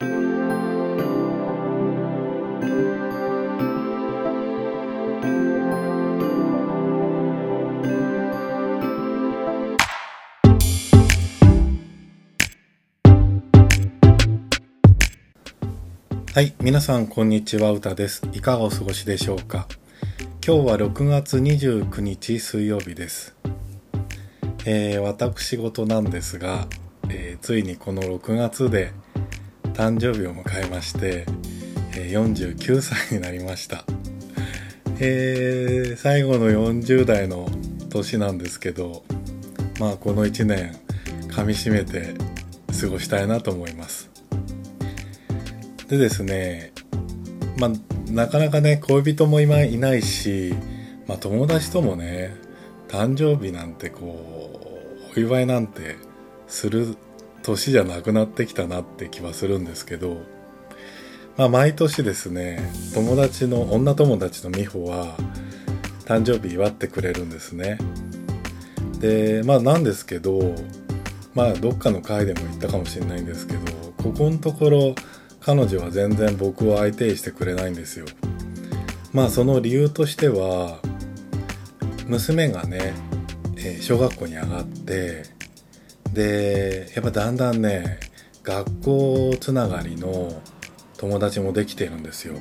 はい、皆さんこんにちは、うたです。いかがお過ごしでしょうか？今日は6月29日水曜日です。えー、私事なんですが、えー、ついにこの6月で誕生日を迎えまして、えー、49歳になりました。えー、最後の40代の年なんですけど、まあこの1年噛みしめて過ごしたいなと思います。でですね、まあ、なかなかね、恋人も今いないし、まあ、友達ともね、誕生日なんてこう、お祝いなんてする年じゃなくなってきたなって気はするんですけど、まあ、毎年ですね、友達の、女友達の美穂は、誕生日祝ってくれるんですね。で、まあなんですけど、まあどっかの回でも言ったかもしれないんですけど、ここのところ、彼女は全然僕を相手にしてくれないんですよまあその理由としては娘がね、えー、小学校に上がってでやっぱだんだんね学校つながりの友達もできてるんですよ。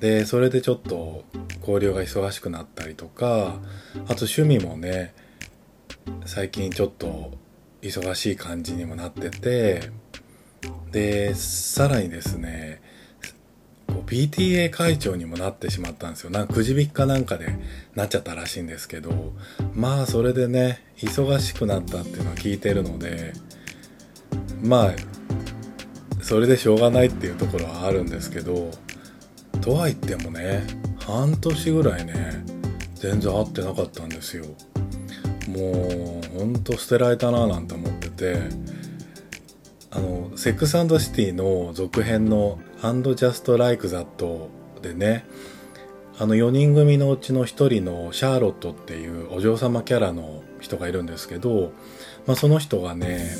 でそれでちょっと交流が忙しくなったりとかあと趣味もね最近ちょっと忙しい感じにもなっててでさらにですね PTA 会長にもなってしまったんですよ。なんかくじ引きかなんかでなっちゃったらしいんですけどまあそれでね忙しくなったっていうのは聞いてるのでまあそれでしょうがないっていうところはあるんですけどとは言ってもね半年ぐらいね全然会ってなかったんですよ。もうほんと捨てられたななんて思っててあのセックスシティの続編の「And Just Like That」でねあの4人組のうちの1人のシャーロットっていうお嬢様キャラの人がいるんですけど、まあ、その人がね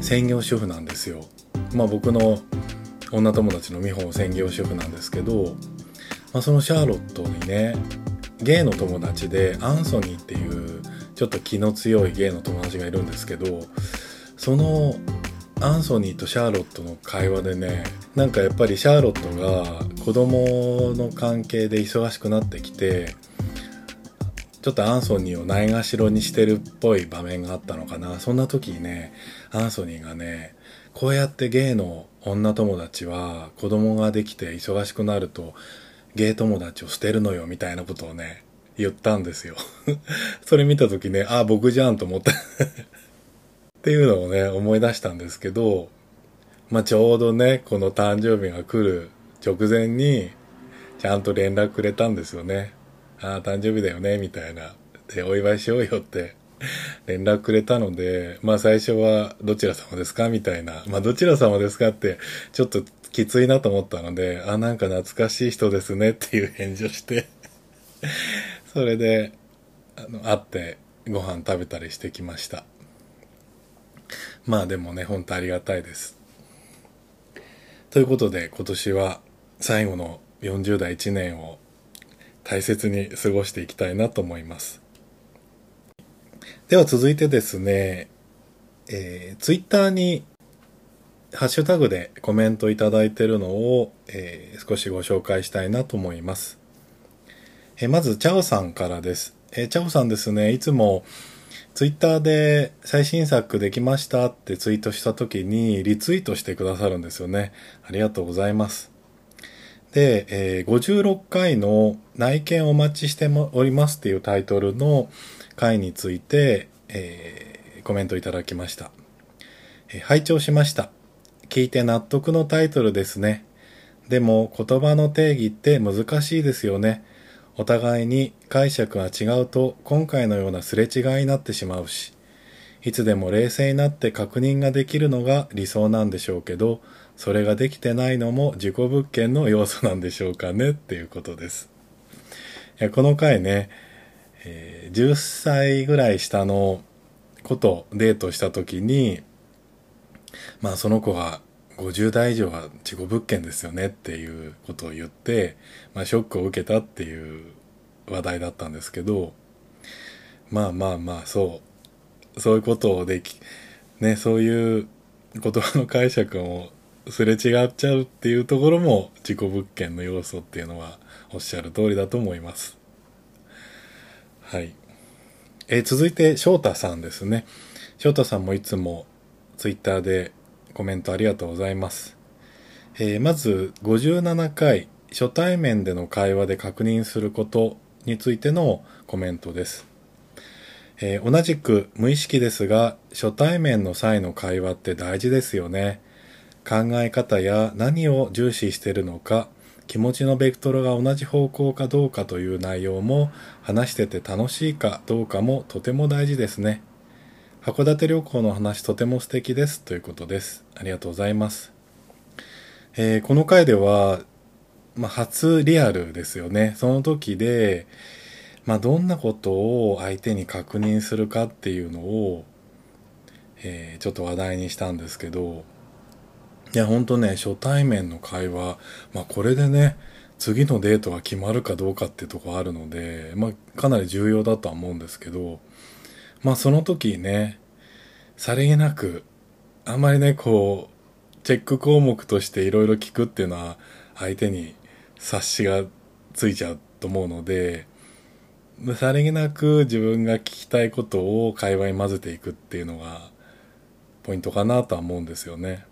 専業主婦なんですよ。まあ、僕の女友達の美穂も専業主婦なんですけど、まあ、そのシャーロットにねゲイの友達でアンソニーっていうちょっと気の強いゲイの友達がいるんですけどそのアンソニーとシャーロットの会話でねなんかやっぱりシャーロットが子供の関係で忙しくなってきてちょっとアンソニーをないがしろにしてるっぽい場面があったのかな。そんな時にねアンソニーがねこうやってゲイの女友達は子供ができて忙しくなるとゲイ友達を捨てるのよみたいなことをね言ったんですよ。それ見た時ねあ僕じゃんと思ったっていうのをね、思い出したんですけど、まあ、ちょうどね、この誕生日が来る直前に、ちゃんと連絡くれたんですよね。ああ、誕生日だよね、みたいな。で、お祝いしようよって連絡くれたので、まあ最初はどちら様ですか？みたいな。まあどちら様ですかってちょっときついなと思ったので、あ、なんか懐かしい人ですねっていう返事をしてそれで、あの、会ってご飯食べたりしてきました。まあでもね、ほんとありがたいです。ということで今年は最後の40代1年を大切に過ごしていきたいなと思います。では続いてですね、えー、ツイッターにハッシュタグでコメントいただいているのを、えー、少しご紹介したいなと思います。えー、まず、チャオさんからです。えー、チャオさんですね、いつもツイッターで最新作できましたってツイートした時にリツイートしてくださるんですよね。ありがとうございます。で、えー、56回の内見お待ちしておりますっていうタイトルの回について、えー、コメントいただきました、えー、拝聴しました。聞いて納得のタイトルですね。でも言葉の定義って難しいですよね。お互いに解釈が違うと今回のようなすれ違いになってしまうし、いつでも冷静になって確認ができるのが理想なんでしょうけど、それができてないのも自己物件の要素なんでしょうかねっていうことです。いやこの回ね、えー、10歳ぐらい下の子とデートした時に、まあその子が50代以上は事故物件ですよねっていうことを言って、まあ、ショックを受けたっていう話題だったんですけど、まあまあまあ、そう。そういうことをでき、ね、そういう言葉の解釈もすれ違っちゃうっていうところも事故物件の要素っていうのはおっしゃる通りだと思います。はい。えー、続いて翔太さんですね。翔太さんもいつもツイッターでコメントありがとうございます。えー、まず57回初対面での会話で確認することについてのコメントです。えー、同じく無意識ですが初対面の際の会話って大事ですよね。考え方や何を重視してるのか気持ちのベクトルが同じ方向かどうかという内容も話してて楽しいかどうかもとても大事ですね。函館旅行の話とても素敵ですということです。ありがとうございます。えー、この回では、まあ、初リアルですよね。その時で、まあ、どんなことを相手に確認するかっていうのを、えー、ちょっと話題にしたんですけど、いや、ほんとね、初対面の会話、まあ、これでね、次のデートが決まるかどうかってとこあるので、まあ、かなり重要だとは思うんですけど、まあその時ね、さりげなく、あんまりね、こう、チェック項目としていろいろ聞くっていうのは、相手に察しがついちゃうと思うので、さりげなく自分が聞きたいことを会話に混ぜていくっていうのが、ポイントかなとは思うんですよね。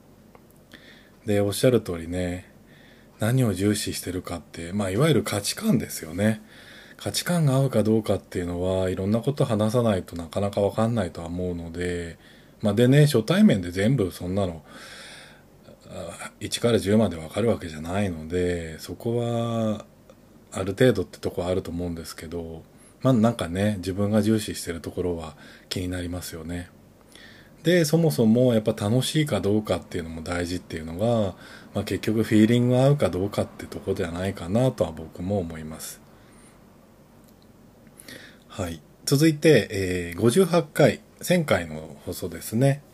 で、おっしゃる通りね、何を重視してるかって、まあ、いわゆる価値観ですよね。価値観が合うかどうかっていうのはいろんなこと話さないとなかなかわかんないとは思うので、まあ、でね、初対面で全部そんなの、1から10までわかるわけじゃないので、そこは、ある程度ってとこはあると思うんですけど、まあなんかね、自分が重視してるところは気になりますよね。で、そもそもやっぱ楽しいかどうかっていうのも大事っていうのが、まあ結局フィーリングが合うかどうかってとこではないかなとは僕も思います。はい。続いて、えー、58回、1000回の放送ですね。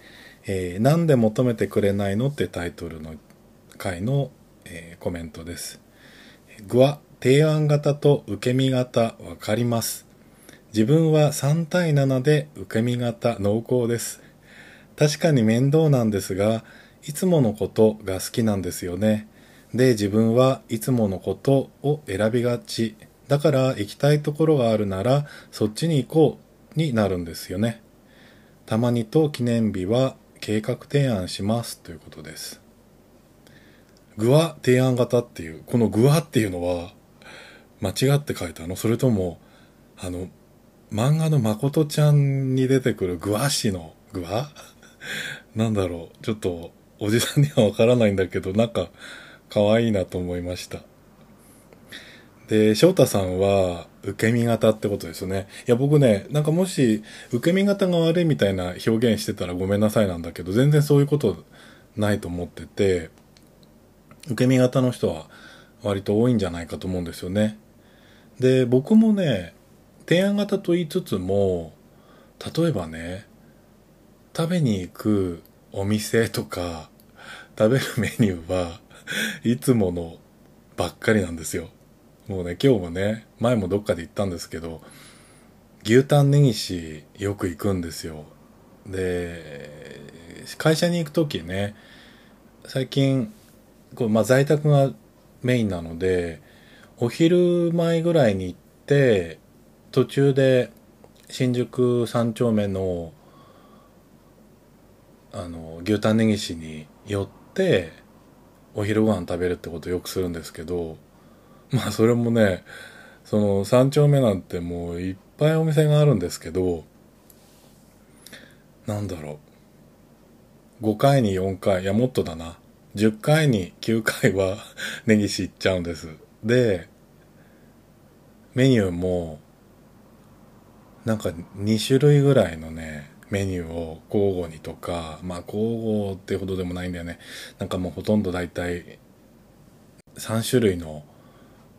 えー、なんで求めてくれないのってタイトルの回の、えー、コメントです。具は提案型と受け身型わかります。自分は3対7で受け身型濃厚です。確かに面倒なんですが、いつものことが好きなんですよね。で、自分はいつものことを選びがちだから行きたいところがあるならそっちに行こうになるんですよね。たまにと記念日は計画提案しますということです。具は提案型っていう、この具はっていうのは間違って書いたの？それとも、あの、漫画の誠ちゃんに出てくるグワ氏のグワ なんだろう。ちょっと、おじさんにはわからないんだけど、なんか、可愛いなと思いました。で、翔太さんは、受け身型ってことですよね。いや、僕ね、なんかもし、受け身型が悪いみたいな表現してたらごめんなさいなんだけど、全然そういうことないと思ってて、受け身型の人は割と多いんじゃないかと思うんですよね。で、僕もね、提案型と言いつつも、例えばね、食べに行くお店とか、食べるメニューはいつものばっかりなんですよ。もうね、今日もね、前もどっかで行ったんですけど、牛タンネギシよく行くんですよ。で、会社に行く時ね、最近、こうまあ、在宅がメインなので、お昼前ぐらいに行って、途中で新宿三丁目の、あの、牛タンネギシに寄って、お昼ご飯食べるってことをよくするんですけど、まあそれもね、その三丁目なんてもういっぱいお店があるんですけど、なんだろう。5回に4回、いやもっとだな。10回に9回は ネギシ行っちゃうんです。で、メニューも、なんか2種類ぐらいのね、メニューを交互にとか、まあ交互ってほどでもないんだよね。なんかもうほとんどだいたい3種類の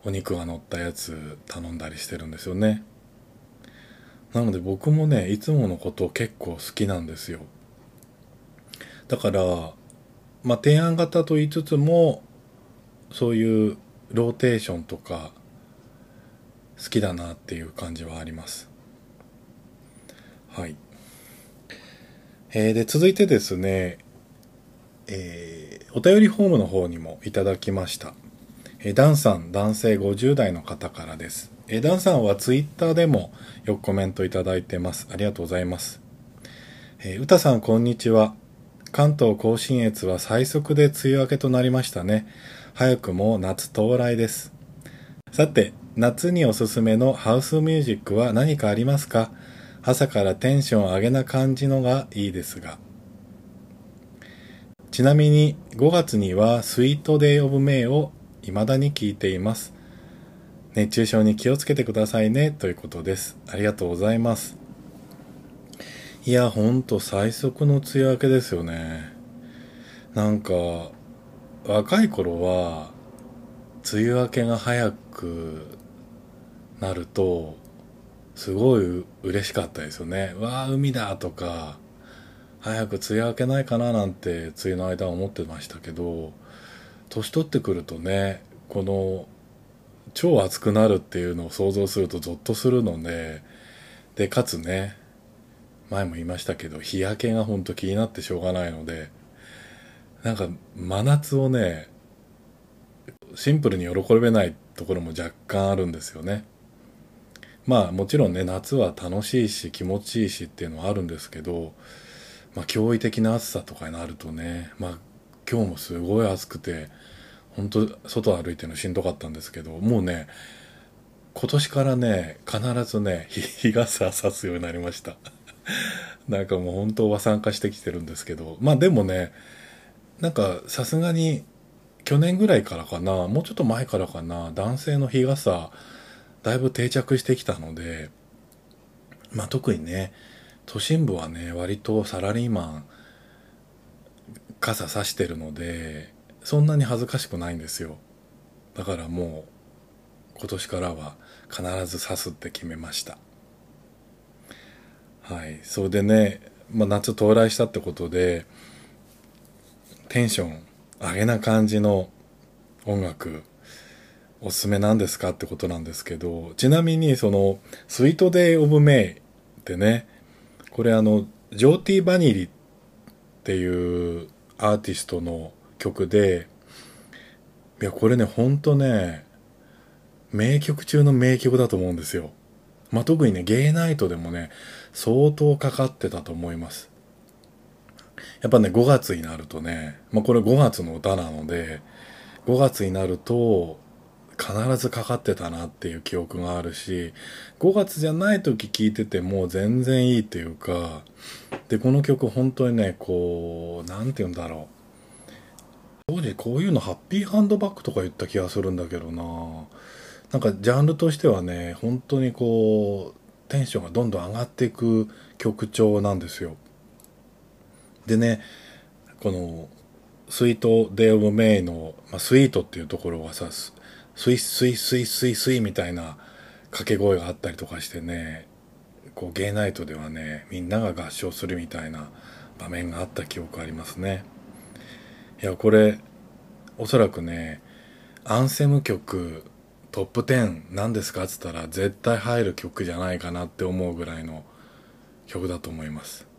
お肉が乗ったやつ頼んだりしてるんですよね。なので僕もね、いつものこと結構好きなんですよ。だから、まあ、提案型と言いつつもそういうローテーションとか好きだなっていう感じはありますはいえー、で続いてですねえー、お便りフォームの方にもいただきましたえダンさん男性50代の方からです。えダンさんはツイッターでもよくコメントいただいてます。ありがとうございます。えー、うたさんこんにちは。関東甲信越は最速で梅雨明けとなりましたね。早くも夏到来です。さて夏におすすめのハウスミュージックは何かありますか？朝からテンション上げな感じのがいいですが。ちなみに5月にはスイートデイオブメイを未だに聞いています。熱中症に気をつけてくださいね。ということです。ありがとうございます。いやほんと最速の梅雨明けですよね。なんか若い頃は梅雨明けが早くなるとすごい嬉しかったですよね。わあ海だとか早く梅雨明けないかななんて梅雨の間は思ってましたけど年取ってくるとねこの超暑くなるっていうのを想像するとゾッとするのででかつね前も言いましたけど日焼けがほんと気になってしょうがないのでなんか真夏をねシンプルに喜べないところも若干あるんですよね。まあもちろんね夏は楽しいし気持ちいいしっていうのはあるんですけどまあ驚異的な暑さとかになるとねまあ今日もすごい暑くて本当外歩いてるのしんどかったんですけどもうね今年からね必ずね 日傘さすようになりました。なんかもう本当は参加してきてるんですけどまあでもねなんかさすがに去年ぐらいからかなもうちょっと前からかな男性の日傘だいぶ定着してきたのでまあ特にね都心部はね割とサラリーマン傘さしてるのでそんなに恥ずかしくないんですよ。だからもう今年からは必ず刺すって決めました。はい。それでね、まあ、夏到来したってことでテンション上げな感じの音楽おすすめなんですかってことなんですけどちなみにその「スイートデイ・オブ・メイ」ってねこれあのジョーティー・バニリっていうアーティストの曲でいやこれねほんとね名曲中の名曲だと思うんですよ。まあ、特にねゲイナイトでもね相当かかってたと思います。やっぱね、5月になるとね、まあこれ5月の歌なので、5月になると必ずかかってたなっていう記憶があるし、5月じゃない時聴いてても全然いいっていうか、で、この曲本当にね、こう、なんて言うんだろう。当時こういうのハッピーハンドバッグとか言った気がするんだけどななんかジャンルとしてはね、本当にこう、テンションがどんどん上がっていく曲調なんですよ。でねこの Sweet Day of May の、まあ、 Sweet っていうところがさスイスイスイスイスイみたいな掛け声があったりとかしてねこうゲイナイトではねみんなが合唱するみたいな場面があった記憶ありますね。いやこれおそらくねアンセム曲トップ10何ですかっつったら絶対入る曲じゃないかなって思うぐらいの曲だと思います。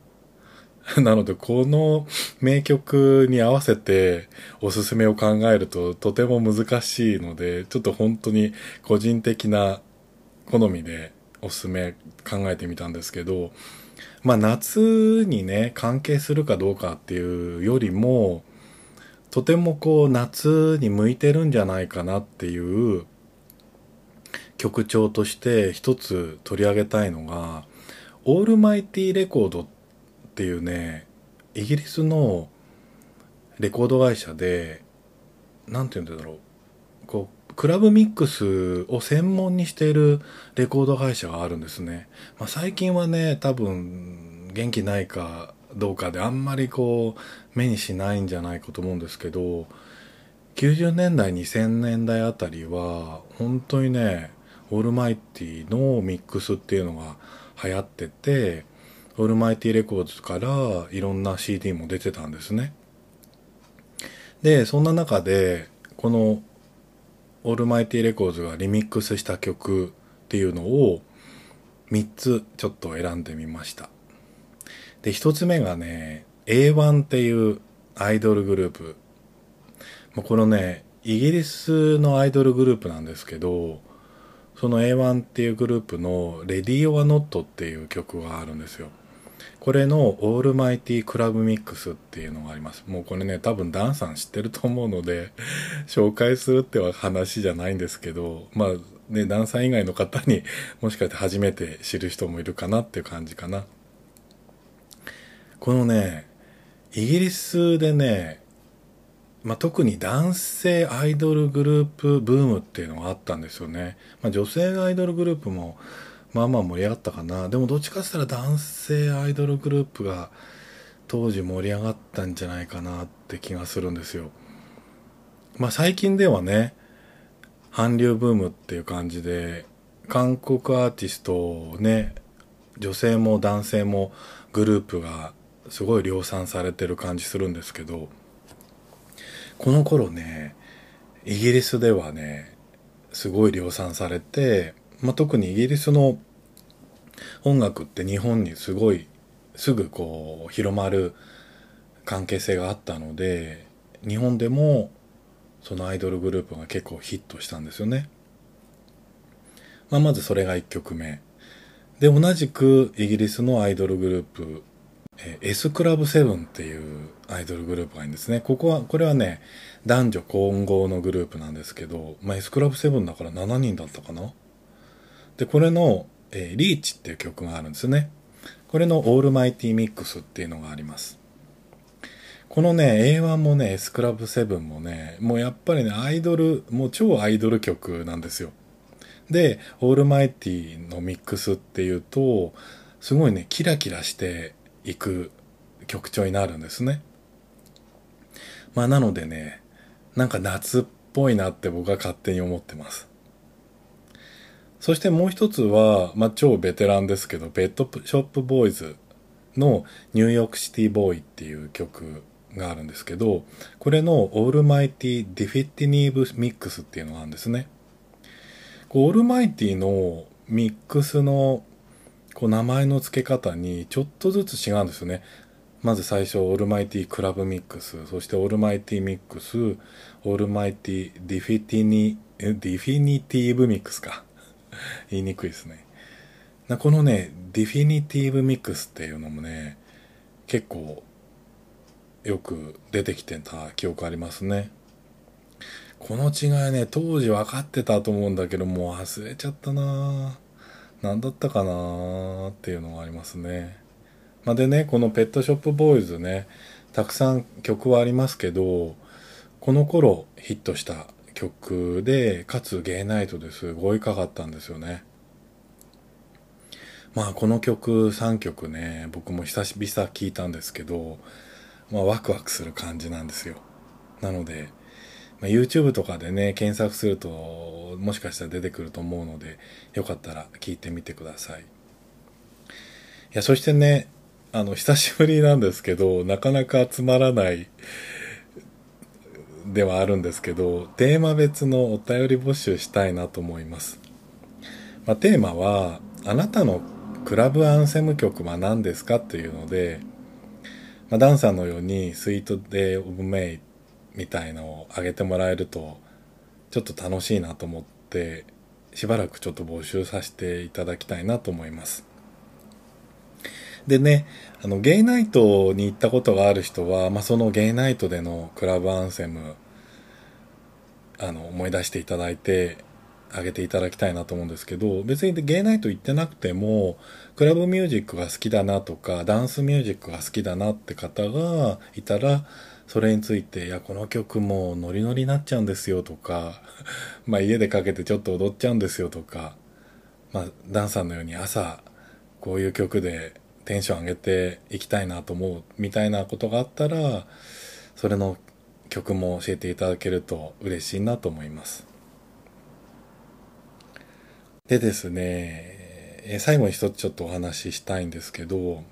なので、この名曲に合わせておすすめを考えるととても難しいので、ちょっと本当に個人的な好みでおすすめ考えてみたんですけど、まあ夏にね、関係するかどうかっていうよりも、とてもこう夏に向いてるんじゃないかなっていう曲調として一つ取り上げたいのが、オールマイティレコードっっていうねイギリスのレコード会社で何て言うんだろうこうクラブミックスを専門にしているレコード会社があるんですね、まあ、最近はね多分元気ないかどうかであんまりこう目にしないんじゃないかと思うんですけど90年代2000年代あたりは本当にね Almighty のミックスっていうのが流行ってて Almighty レコードからいろんな CD も出てたんですね。で、そんな中で、この、 Almighty Records がリミックスした曲っていうのを3つちょっと選んでみました。で、1つ目がね、A1 っていうアイドルグループ。もうこのね、イギリスのアイドルグループなんですけど、その A1 っていうグループのレディオアノットっていう曲があるんですよ。これのオールマイティクラブミックスっていうのがあります。もうこれね、多分ダンさん知ってると思うので、紹介するっては話じゃないんですけど、まあね、ダンさん以外の方にもしかして初めて知る人もいるかなっていう感じかな。このね、イギリスでね、まあ、特に男性アイドルグループブームっていうのがあったんですよね。まあ、女性アイドルグループもまあまあ盛り上がったかな。でもどっちかって言ったら男性アイドルグループが当時盛り上がったんじゃないかなって気がするんですよ。まあ最近ではね、韓流ブームっていう感じで、韓国アーティストをね、女性も男性もグループがすごい量産されてる感じするんですけど、この頃ね、イギリスではね、すごい量産されて、まあ、特にイギリスの音楽って日本にすごいすぐこう広まる関係性があったので日本でもそのアイドルグループが結構ヒットしたんですよね。まあ、まずそれが1曲目。で、同じくイギリスのアイドルグループ、え S クラブ7っていうアイドルグループがいるんですね。ここは、これはね、男女混合のグループなんですけど、まあ、S クラブ7だから7人だったかな？で、これの、えー、リーチっていう曲があるんですね。これのオールマイティミックスっていうのがあります。このね、A1 もね、S クラブ7もね、もうやっぱりね、アイドル、もう超アイドル曲なんですよ。で、 Almighty のミックスっていうと、すごいね、キラキラしていく曲調になるんですね。まあなのでね、なんか夏っぽいなって僕は勝手に思ってます。そしてもう一つは、まあ、超ベテランですけど、ペットショップボーイズの New York City Boy っていう曲があるんですけど、これの Almighty Definitive Mix っていうのがあるんですね。Almighty のミックスのこう名前の付け方にちょっとずつ違うんですよね。まず最初、 Almighty Club Mix、そして Almighty Mix、 Almighty ディフィティニ、 Definitive Mix か。言いにくいですね。このね、 Definitive Mix っていうのもね、結構よく出てきてた記憶ありますね。この違いね、当時分かってたと思うんだけど、もう忘れちゃったな何だったかなっていうのがありますね。まあ、でね、このペットショップボーイズね、たくさん曲はありますけど、この頃ヒットした曲で、かつゲイナイトですごいかかったんですよね。まあこの曲3曲ね、僕も久しぶり聞いたんですけど、まあワクワクする感じなんですよ。なので、まあ、YouTube とかでね、検索するともしかしたら出てくると思うので、よかったら聞いてみてください。いや、そしてね、あの、久しぶりなんですけど、なかなか集まらないではあるんですけど、テーマ別のお便り募集したいなと思います。まあ、テーマは、あなたのクラブアンセム曲は何ですかっていうので、まあ、ダンさんのようにスイートデイオブメイみたいのをあげてもらえると、ちょっと楽しいなと思って、しばらくちょっと募集させていただきたいなと思います。でね、あの、ゲイナイトに行ったことがある人は、まあ、そのゲイナイトでのクラブアンセム、あの、思い出していただいて、あげていただきたいなと思うんですけど、別にゲイナイト行ってなくても、クラブミュージックが好きだなとか、ダンスミュージックが好きだなって方がいたら、それについて、いや、この曲もノリノリになっちゃうんですよとか、まあ家でかけてちょっと踊っちゃうんですよとか、まあダンサーのように朝、こういう曲でテンション上げていきたいなと思うみたいなことがあったら、それの曲も教えていただけると嬉しいなと思います。でですね、最後に一つちょっとお話ししたいんですけど、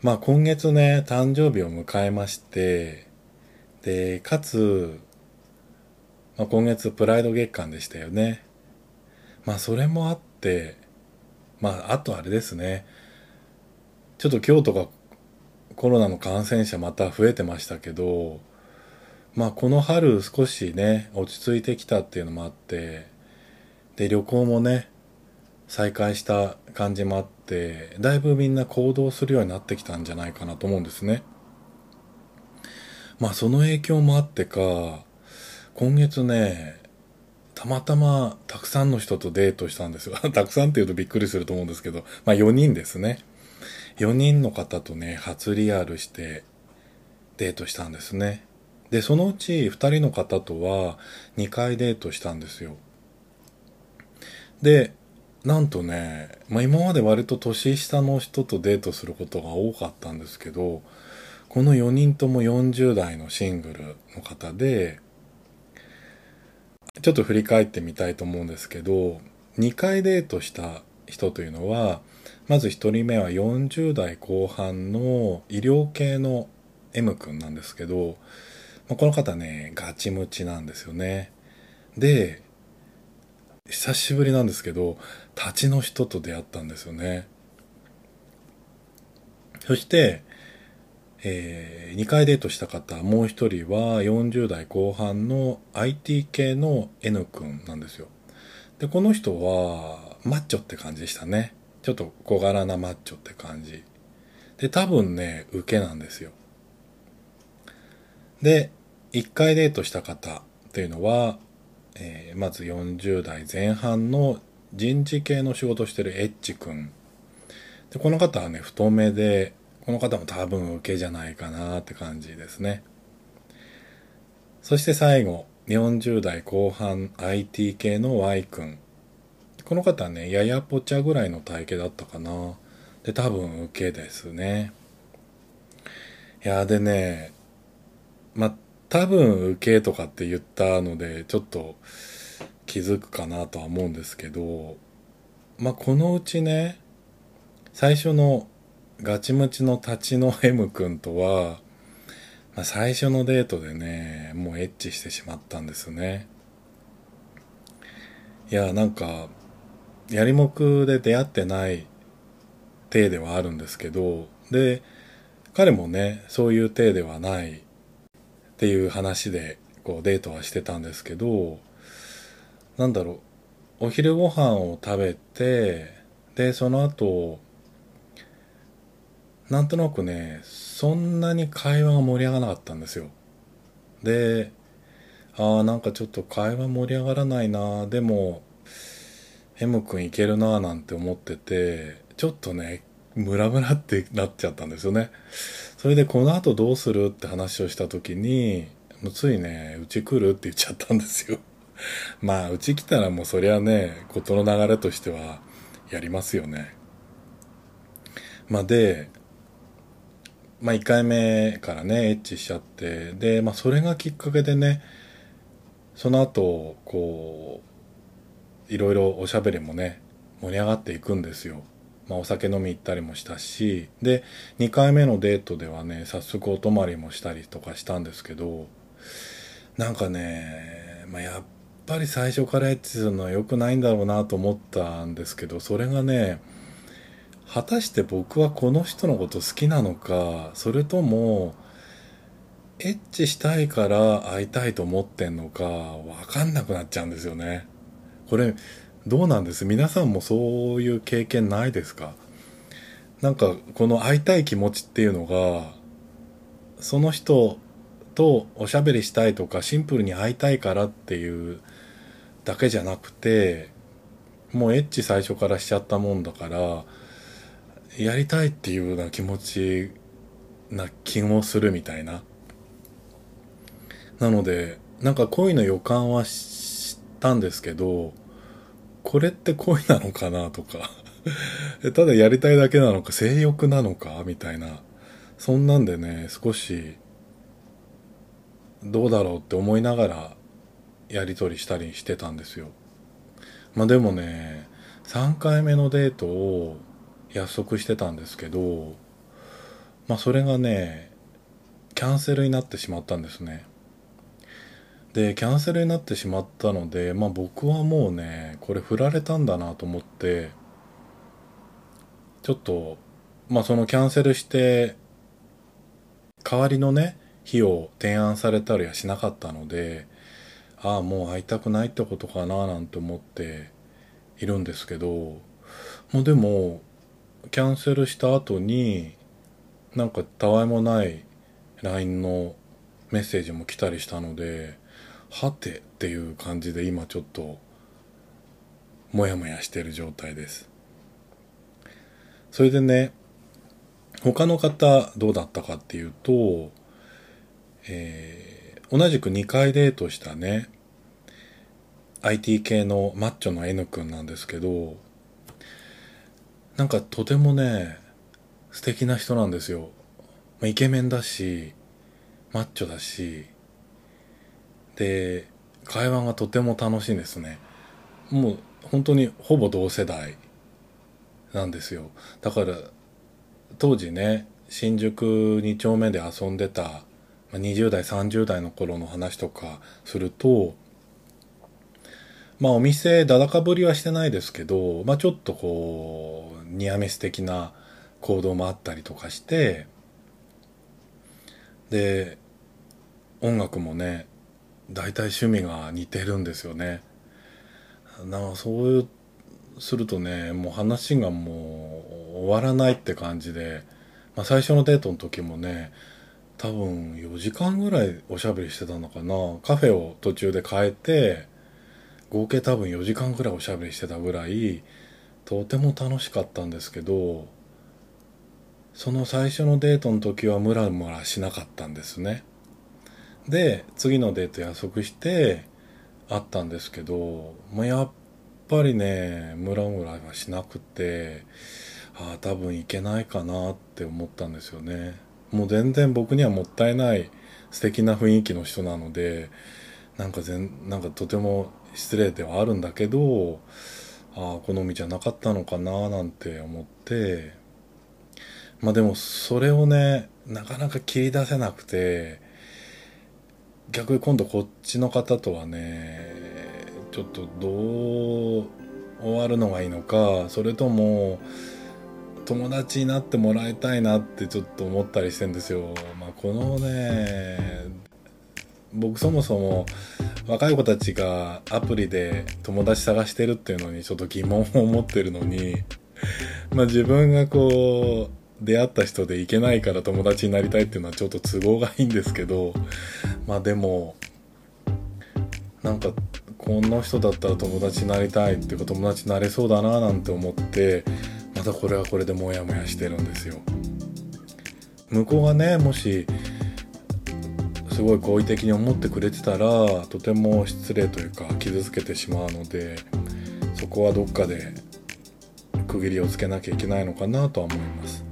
まあ今月ね、誕生日を迎えまして、で、かつ、まあ、今月プライド月間でしたよね。まあそれもあって、まああとあれですね。ちょっと今日とかコロナの感染者また増えてましたけど、まあこの春少しね、落ち着いてきたっていうのもあって、で、旅行もね、再開した感じもあって、だいぶみんな行動するようになってきたんじゃないかなと思うんですね。まあその影響もあってか、今月ね、たまたまたくさんの人とデートしたんですよ。たくさんって言うとびっくりすると思うんですけど、まあ4人ですね。4人の方とね、初リアルしてデートしたんですね。で、そのうち2人の方とは2回デートしたんですよ。で、なんとね、まあ、今まで割と年下の人とデートすることが多かったんですけど、この4人とも40代のシングルの方で、ちょっと振り返ってみたいと思うんですけど、2回デートした人というのは、まず1人目は40代後半の医療系の M 君なんですけど、まあ、この方ね、ガチムチなんですよね。で、久しぶりなんですけど、立ちの人と出会ったんですよね。そして、えー、2回デートした方、もう1人は40代後半の IT 系の N 君なんですよ。で、この人はマッチョって感じでしたね。ちょっと小柄なマッチョって感じ。で、多分ね、受けなんですよ。で、1回デートした方っていうのは、えー、まず40代前半の人事系の仕事してるエッチ君。で、この方はね、太めで、この方も多分受けじゃないかなって感じですね。そして最後、40代後半 IT 系の Y 君。この方はね、ややぽちゃぐらいの体型だったかな。で、多分受けですね。いや、でね、ま、多分受けとかって言ったので、ちょっと気づくかなとは思うんですけど、まあ、このうちね、最初のガチムチの立ちの M 君とは、まあ、最初のデートでね、もうエッチしてしまったんですね。いや、なんか、やりもくで出会ってない体ではあるんですけど、で、彼もね、そういう体ではないっていう話でこうデートはしてたんですけどなんだろうお昼ご飯を食べてでその後なんとなくねそんなに会話が盛り上がらなかったんですよ。でああなんかちょっと会話盛り上がらないなでも M 君いけるななんて思っててちょっとねムラムラってなっちゃったんですよね。それでこの後どうするって話をした時にもうついねうち来るって言っちゃったんですよ。まあうち来たらもうそりゃね事の流れとしてはやりますよね。まあでまあ1回目からねエッチしちゃってでまあそれがきっかけでねその後こういろいろおしゃべりもね盛り上がっていくんですよまあ、お酒飲み行ったりもしたしで2回目のデートではね早速お泊まりもしたりとかしたんですけどなんかね、まあ、やっぱり最初からエッチするのは良くないんだろうなと思ったんですけどそれがね果たして僕はこの人のこと好きなのかそれともエッチしたいから会いたいと思ってんのか分かんなくなっちゃうんですよね。これどうなんです？皆さんもそういう経験ないですか？なんかこの会いたい気持ちっていうのがその人とおしゃべりしたいとかシンプルに会いたいからっていうだけじゃなくてもうエッチ最初からしちゃったもんだからやりたいっていうような気持ちな気もするみたいな。なのでなんか恋の予感はしたんですけどこれって恋なのかなとか。ただやりたいだけなのか性欲なのかみたいな。そんなんでね少しどうだろうって思いながらやり取りしたりしてたんですよ。まあでもね3回目のデートを約束してたんですけどまあそれがねキャンセルになってしまったんですね。でキャンセルになってしまったのでまあ僕はもうねこれ振られたんだなと思ってちょっとまあそのキャンセルして代わりのね日を提案されたりはしなかったのでああもう会いたくないってことかななんて思っているんですけどもうでもキャンセルした後になんかたわいもない LINE のメッセージも来たりしたのではてっていう感じで今ちょっとモヤモヤしてる状態です。それでね他の方どうだったかっていうと、えー、同じく2回デートしたね IT 系のマッチョの N 君なんですけどなんかとてもね素敵な人なんですよ、まあ、イケメンだしマッチョだしで会話がとても楽しいですね。もう本当にほぼ同世代なんですよ。だから当時ね新宿2丁目で遊んでた20代30代の頃の話とかするとまあお店だだかぶりはしてないですけど、まあちょっとこう、ニアメス的な行動もあったりとかして、で、音楽もね、大体趣味が似てるんですよね。なそういう、するとね、もう話がもう終わらないって感じで、まあ最初のデートの時もね、多分4時間ぐらいおしゃべりしてたのかな。カフェを途中で変えて、合計多分4時間ぐらいおしゃべりしてたぐらい、とても楽しかったんですけど、その最初のデートの時はムラムラしなかったんですね。で次のデート約束して会ったんですけど、まあ、やっぱりねムラムラはしなくてああ多分いけないかなって思ったんですよね。もう全然僕にはもったいない素敵な雰囲気の人なのでなんか全なんかとても失礼ではあるんだけどああ好みじゃなかったのかななんて思って。まあでもそれをねなかなか切り出せなくて逆に今度こっちの方とはねちょっとどう終わるのがいいのかそれとも友達になってもらいたいなってちょっと思ったりしてんですよ。まあ、このね僕そもそも若い子たちがアプリで友達探してるっていうのにちょっと疑問を持ってるのにまあ自分がこう出会った人で行けないから友達になりたいっていうのはちょっと都合がいいんですけどまあでもなんかこの人だったら友達になりたいっていうか友達になれそうだななんて思ってまたこれはこれでモヤモヤしてるんですよ。向こうがねもしすごい好意的に思ってくれてたらとても失礼というか傷つけてしまうのでそこはどっかで区切りをつけなきゃいけないのかなとは思います。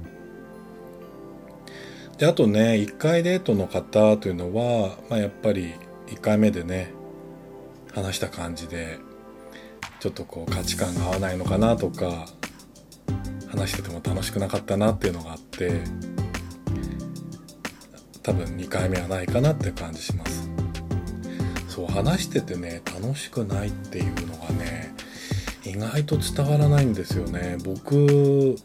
であとね1回デートの方というのは、まあ、やっぱり1回目でね話した感じでちょっとこう価値観が合わないのかなとか話してても楽しくなかったなっていうのがあって多分2回目はないかなって感じします。そう話しててね楽しくないっていうのがね意外と伝わらないんですよね。僕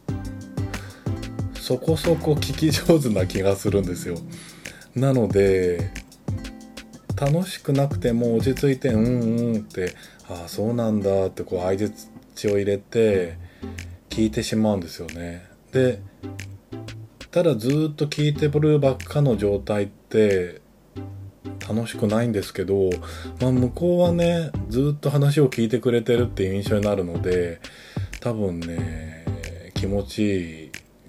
そこそこ聞き上手な気がするんですよ。なので楽しくなくても落ち着いてうんうんってああそうなんだってこう相づちを入れて聞いてしまうんですよね。でただずっと聞いてるばっかの状態って楽しくないんですけど、まあ、向こうはねずっと話を聞いてくれてるっていう印象になるので多分ね気持ちいい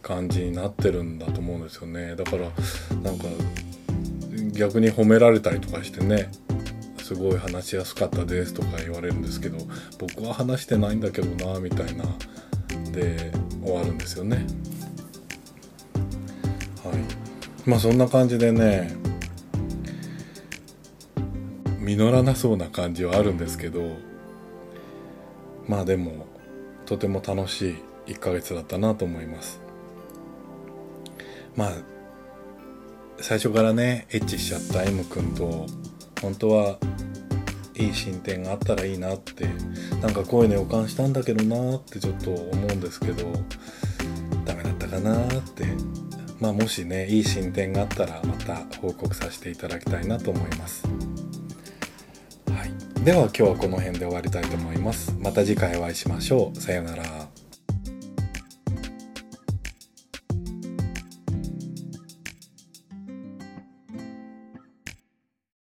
感じになってるんだと思うんですよね。だからなんか逆に褒められたりとかしてねすごい話しやすかったですとか言われるんですけど僕は話してないんだけどなみたいなで終わるんですよね。はい。まあそんな感じでね実らなそうな感じはあるんですけどまあでもとても楽しい1ヶ月だったなと思います。まあ最初からねエッチしちゃった M 君と本当はいい進展があったらいいなってなんかこういうの予感したんだけどなってちょっと思うんですけどダメだったかなってまあもしねいい進展があったらまた報告させていただきたいなと思います。はい、では今日はこの辺で終わりたいと思います。また次回お会いしましょう。さようなら。